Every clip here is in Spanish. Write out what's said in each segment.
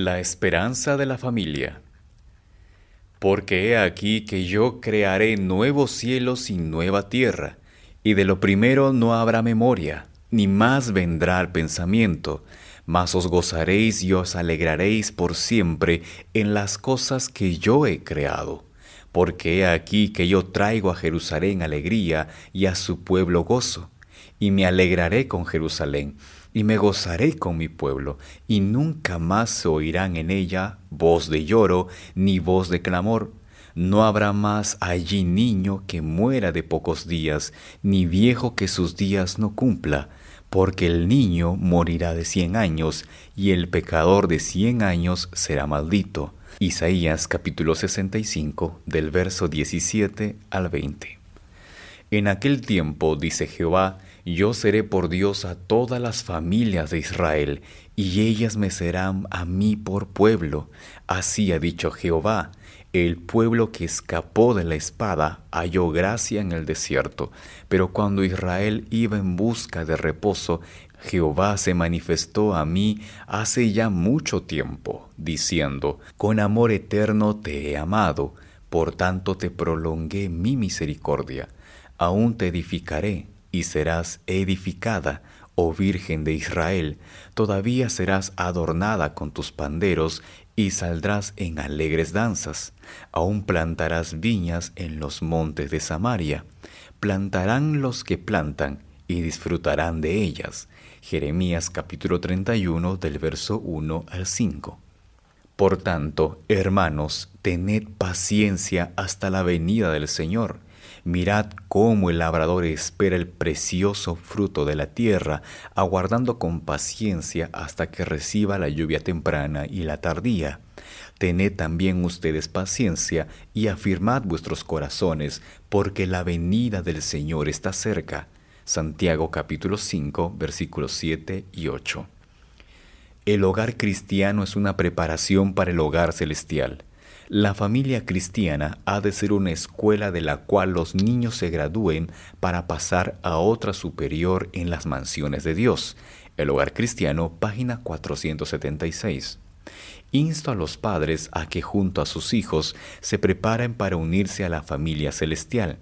La esperanza de la familia. Porque he aquí que yo crearé nuevos cielos y nueva tierra, y de lo primero no habrá memoria, ni más vendrá al pensamiento, mas os gozaréis y os alegraréis por siempre en las cosas que yo he creado. Porque he aquí que yo traigo a Jerusalén alegría y a su pueblo gozo, y me alegraré con Jerusalén, y me gozaré con mi pueblo, y nunca más se oirán en ella voz de lloro ni voz de clamor. No habrá más allí niño que muera de pocos días, ni viejo que sus días no cumpla, porque el niño morirá de cien años, y el pecador de cien años será maldito. Isaías capítulo 65 del verso 17 al 20. En aquel tiempo, dice Jehová, yo seré por Dios a todas las familias de Israel, y ellas me serán a mí por pueblo. Así ha dicho Jehová, el pueblo que escapó de la espada halló gracia en el desierto, pero cuando Israel iba en busca de reposo, Jehová se manifestó a mí hace ya mucho tiempo, diciendo, Con amor eterno te he amado, por tanto te prolongué mi misericordia, aún te edificaré, y serás edificada, oh Virgen de Israel, todavía serás adornada con tus panderos y saldrás en alegres danzas. Aún plantarás viñas en los montes de Samaria. Plantarán los que plantan y disfrutarán de ellas. Jeremías capítulo 31 del verso 1 al 5. Por tanto, hermanos, tened paciencia hasta la venida del Señor. Mirad cómo el labrador espera el precioso fruto de la tierra, aguardando con paciencia hasta que reciba la lluvia temprana y la tardía. Tened también ustedes paciencia y afirmad vuestros corazones, porque la venida del Señor está cerca. Santiago capítulo 5 versículos 7 y 8. El hogar cristiano es una preparación para el hogar celestial. La familia cristiana ha de ser una escuela de la cual los niños se gradúen para pasar a otra superior en las mansiones de Dios. El hogar cristiano, página 476. Insto a los padres a que junto a sus hijos se preparen para unirse a la familia celestial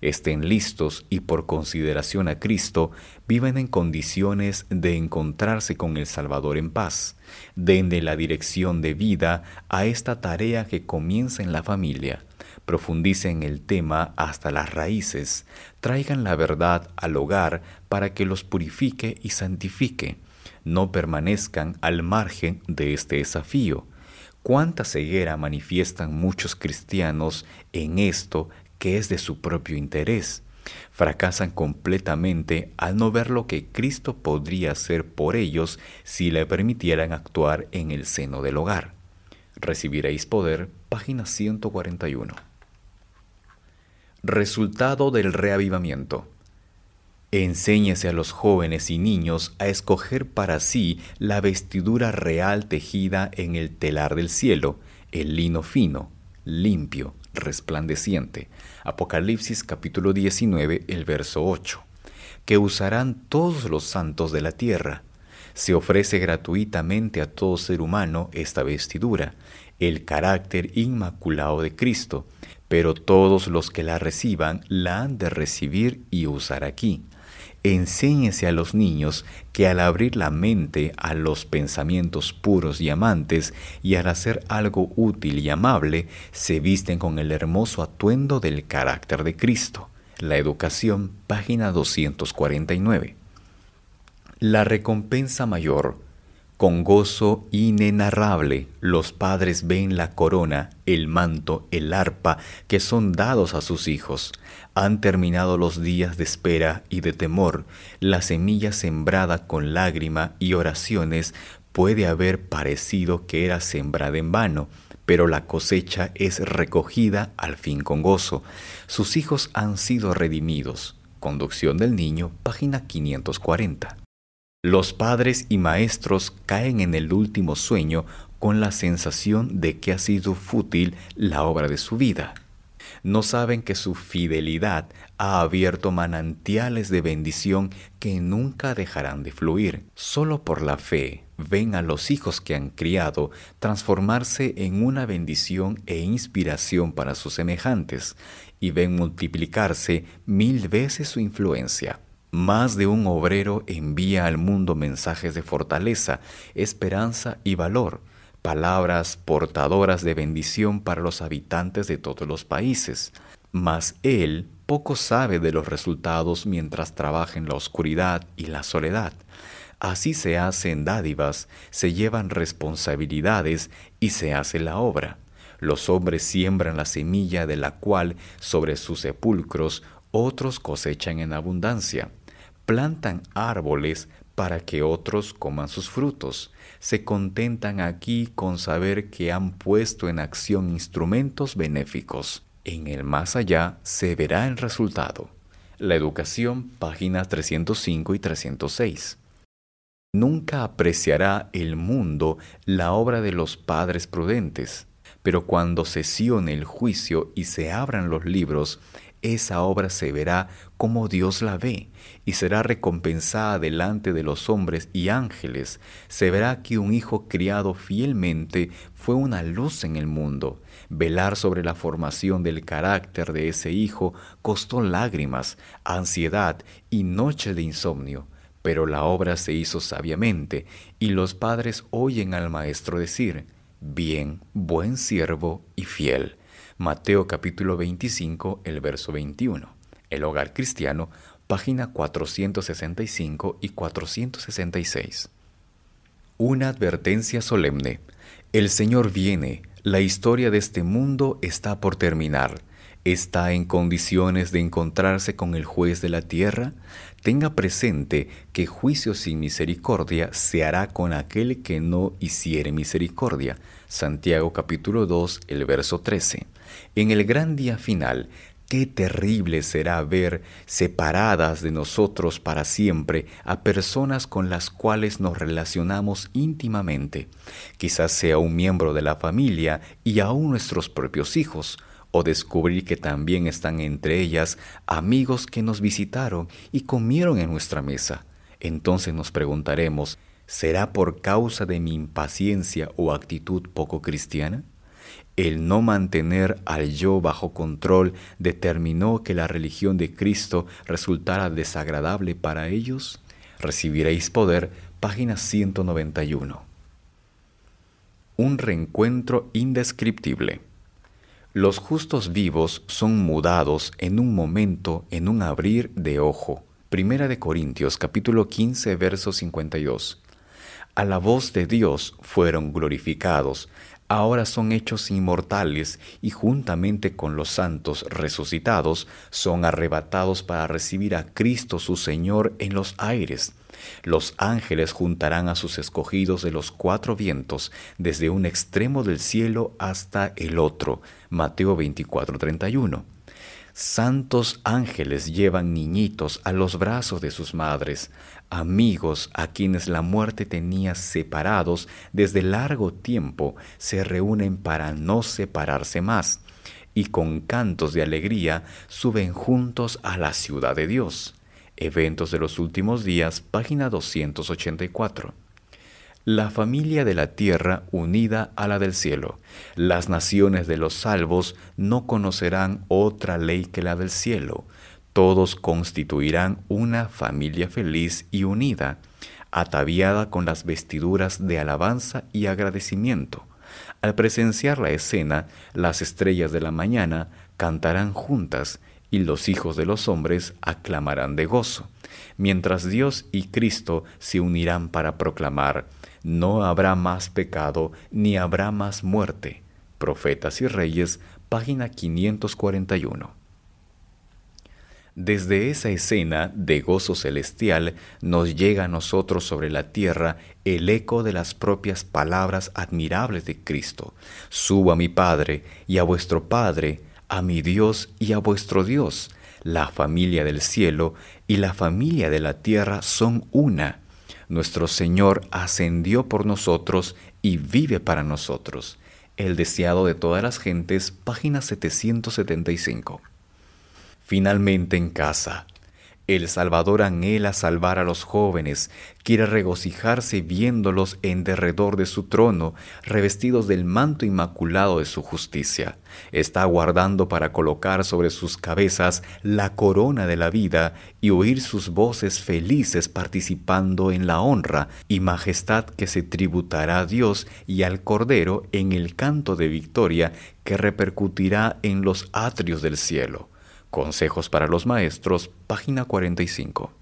estén listos y por consideración a Cristo vivan en condiciones de encontrarse con el Salvador en paz. Denle la dirección de vida a esta tarea que comienza en la familia. Profundicen el tema hasta las raíces. Traigan la verdad al hogar para que los purifique y santifique. No permanezcan al margen de este desafío. Cuánta ceguera manifiestan muchos cristianos en esto que es de su propio interés. Fracasan completamente al no ver lo que Cristo podría hacer por ellos si le permitieran actuar en el seno del hogar. Recibiréis poder, página 141. Resultado del reavivamiento. Enséñese a los jóvenes y niños a escoger para sí la vestidura real tejida en el telar del cielo, el lino fino, limpio, resplandeciente. Apocalipsis capítulo 19, el verso 8. Que usarán todos los santos de la tierra. Se ofrece gratuitamente a todo ser humano esta vestidura, el carácter inmaculado de Cristo, pero todos los que la reciban la han de recibir y usar aquí enséñese a los niños que al abrir la mente a los pensamientos puros y amantes y al hacer algo útil y amable, se visten con el hermoso atuendo del carácter de Cristo. La educación, página 249. La recompensa mayor con gozo inenarrable los padres ven la corona, el manto, el arpa que son dados a sus hijos. Han terminado los días de espera y de temor. La semilla sembrada con lágrima y oraciones puede haber parecido que era sembrada en vano, pero la cosecha es recogida al fin con gozo. Sus hijos han sido redimidos. Conducción del niño, página 540. Los padres y maestros caen en el último sueño con la sensación de que ha sido fútil la obra de su vida. No saben que su fidelidad ha abierto manantiales de bendición que nunca dejarán de fluir. Solo por la fe ven a los hijos que han criado transformarse en una bendición e inspiración para sus semejantes y ven multiplicarse mil veces su influencia. Más de un obrero envía al mundo mensajes de fortaleza, esperanza y valor, palabras portadoras de bendición para los habitantes de todos los países. Mas él poco sabe de los resultados mientras trabaja en la oscuridad y la soledad. Así se hacen dádivas, se llevan responsabilidades y se hace la obra. Los hombres siembran la semilla de la cual sobre sus sepulcros otros cosechan en abundancia. Plantan árboles para que otros coman sus frutos. Se contentan aquí con saber que han puesto en acción instrumentos benéficos. En el más allá se verá el resultado. La educación, páginas 305 y 306. Nunca apreciará el mundo la obra de los padres prudentes, pero cuando sesione el juicio y se abran los libros, esa obra se verá como Dios la ve y será recompensada delante de los hombres y ángeles. Se verá que un hijo criado fielmente fue una luz en el mundo. Velar sobre la formación del carácter de ese hijo costó lágrimas, ansiedad y noches de insomnio. Pero la obra se hizo sabiamente y los padres oyen al maestro decir, bien, buen siervo y fiel Mateo capítulo 25, el verso 21. El hogar cristiano, página 465 y 466. Una advertencia solemne. El Señor viene, la historia de este mundo está por terminar. ¿Está en condiciones de encontrarse con el juez de la tierra? Tenga presente que juicio sin misericordia se hará con aquel que no hiciere misericordia. Santiago capítulo 2, el verso 13. En el gran día final, qué terrible será ver separadas de nosotros para siempre a personas con las cuales nos relacionamos íntimamente. Quizás sea un miembro de la familia y aún nuestros propios hijos o descubrir que también están entre ellas amigos que nos visitaron y comieron en nuestra mesa. Entonces nos preguntaremos, ¿será por causa de mi impaciencia o actitud poco cristiana? El no mantener al yo bajo control determinó que la religión de Cristo resultara desagradable para ellos. Recibiréis poder, página 191. Un reencuentro indescriptible. Los justos vivos son mudados en un momento, en un abrir de ojo. Primera de Corintios capítulo 15 verso 52. A la voz de Dios fueron glorificados, ahora son hechos inmortales y juntamente con los santos resucitados son arrebatados para recibir a Cristo su Señor en los aires. Los ángeles juntarán a sus escogidos de los cuatro vientos, desde un extremo del cielo hasta el otro. Mateo 24:31. Santos ángeles llevan niñitos a los brazos de sus madres, amigos a quienes la muerte tenía separados desde largo tiempo, se reúnen para no separarse más, y con cantos de alegría suben juntos a la ciudad de Dios. Eventos de los últimos días, página 284. La familia de la tierra unida a la del cielo. Las naciones de los salvos no conocerán otra ley que la del cielo. Todos constituirán una familia feliz y unida, ataviada con las vestiduras de alabanza y agradecimiento. Al presenciar la escena, las estrellas de la mañana cantarán juntas y los hijos de los hombres aclamarán de gozo, mientras Dios y Cristo se unirán para proclamar, no habrá más pecado ni habrá más muerte. Profetas y Reyes, página 541. Desde esa escena de gozo celestial nos llega a nosotros sobre la tierra el eco de las propias palabras admirables de Cristo. Subo a mi Padre y a vuestro Padre, a mi Dios y a vuestro Dios. La familia del cielo y la familia de la tierra son una. Nuestro Señor ascendió por nosotros y vive para nosotros. El deseado de todas las gentes, página 775. Finalmente en casa, el Salvador anhela salvar a los jóvenes, quiere regocijarse viéndolos en derredor de su trono, revestidos del manto inmaculado de su justicia. Está aguardando para colocar sobre sus cabezas la corona de la vida y oír sus voces felices participando en la honra y majestad que se tributará a Dios y al Cordero en el canto de victoria que repercutirá en los atrios del cielo. Consejos para los Maestros, página 45.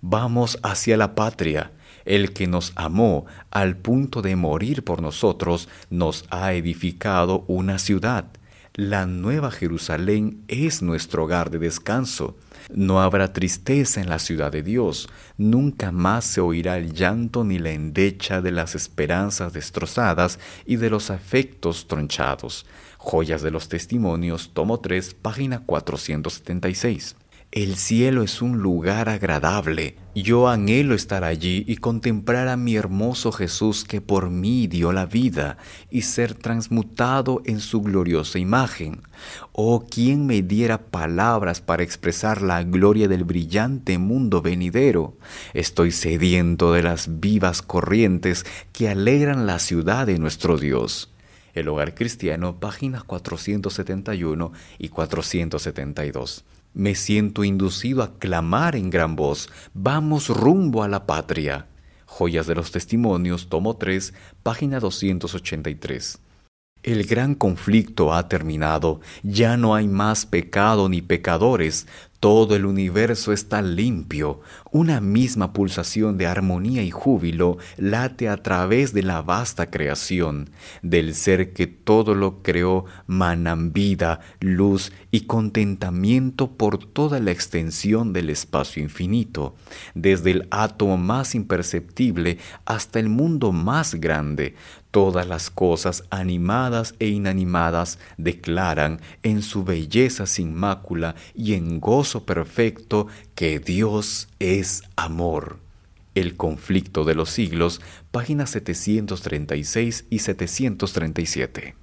Vamos hacia la patria. El que nos amó al punto de morir por nosotros nos ha edificado una ciudad. La nueva Jerusalén es nuestro hogar de descanso. No habrá tristeza en la ciudad de Dios. Nunca más se oirá el llanto ni la endecha de las esperanzas destrozadas y de los afectos tronchados. Joyas de los Testimonios, tomo 3, página 476. El cielo es un lugar agradable. Yo anhelo estar allí y contemplar a mi hermoso Jesús que por mí dio la vida y ser transmutado en su gloriosa imagen. Oh, ¿quién me diera palabras para expresar la gloria del brillante mundo venidero? Estoy sediento de las vivas corrientes que alegran la ciudad de nuestro Dios. El Hogar Cristiano, páginas 471 y 472. Me siento inducido a clamar en gran voz, vamos rumbo a la patria. Joyas de los Testimonios, tomo 3, página 283. El gran conflicto ha terminado, ya no hay más pecado ni pecadores, todo el universo está limpio, una misma pulsación de armonía y júbilo late a través de la vasta creación, del ser que todo lo creó manan vida, luz y contentamiento por toda la extensión del espacio infinito, desde el átomo más imperceptible hasta el mundo más grande, Todas las cosas animadas e inanimadas declaran en su belleza sin mácula y en gozo perfecto que Dios es amor. El conflicto de los siglos, páginas 736 y 737.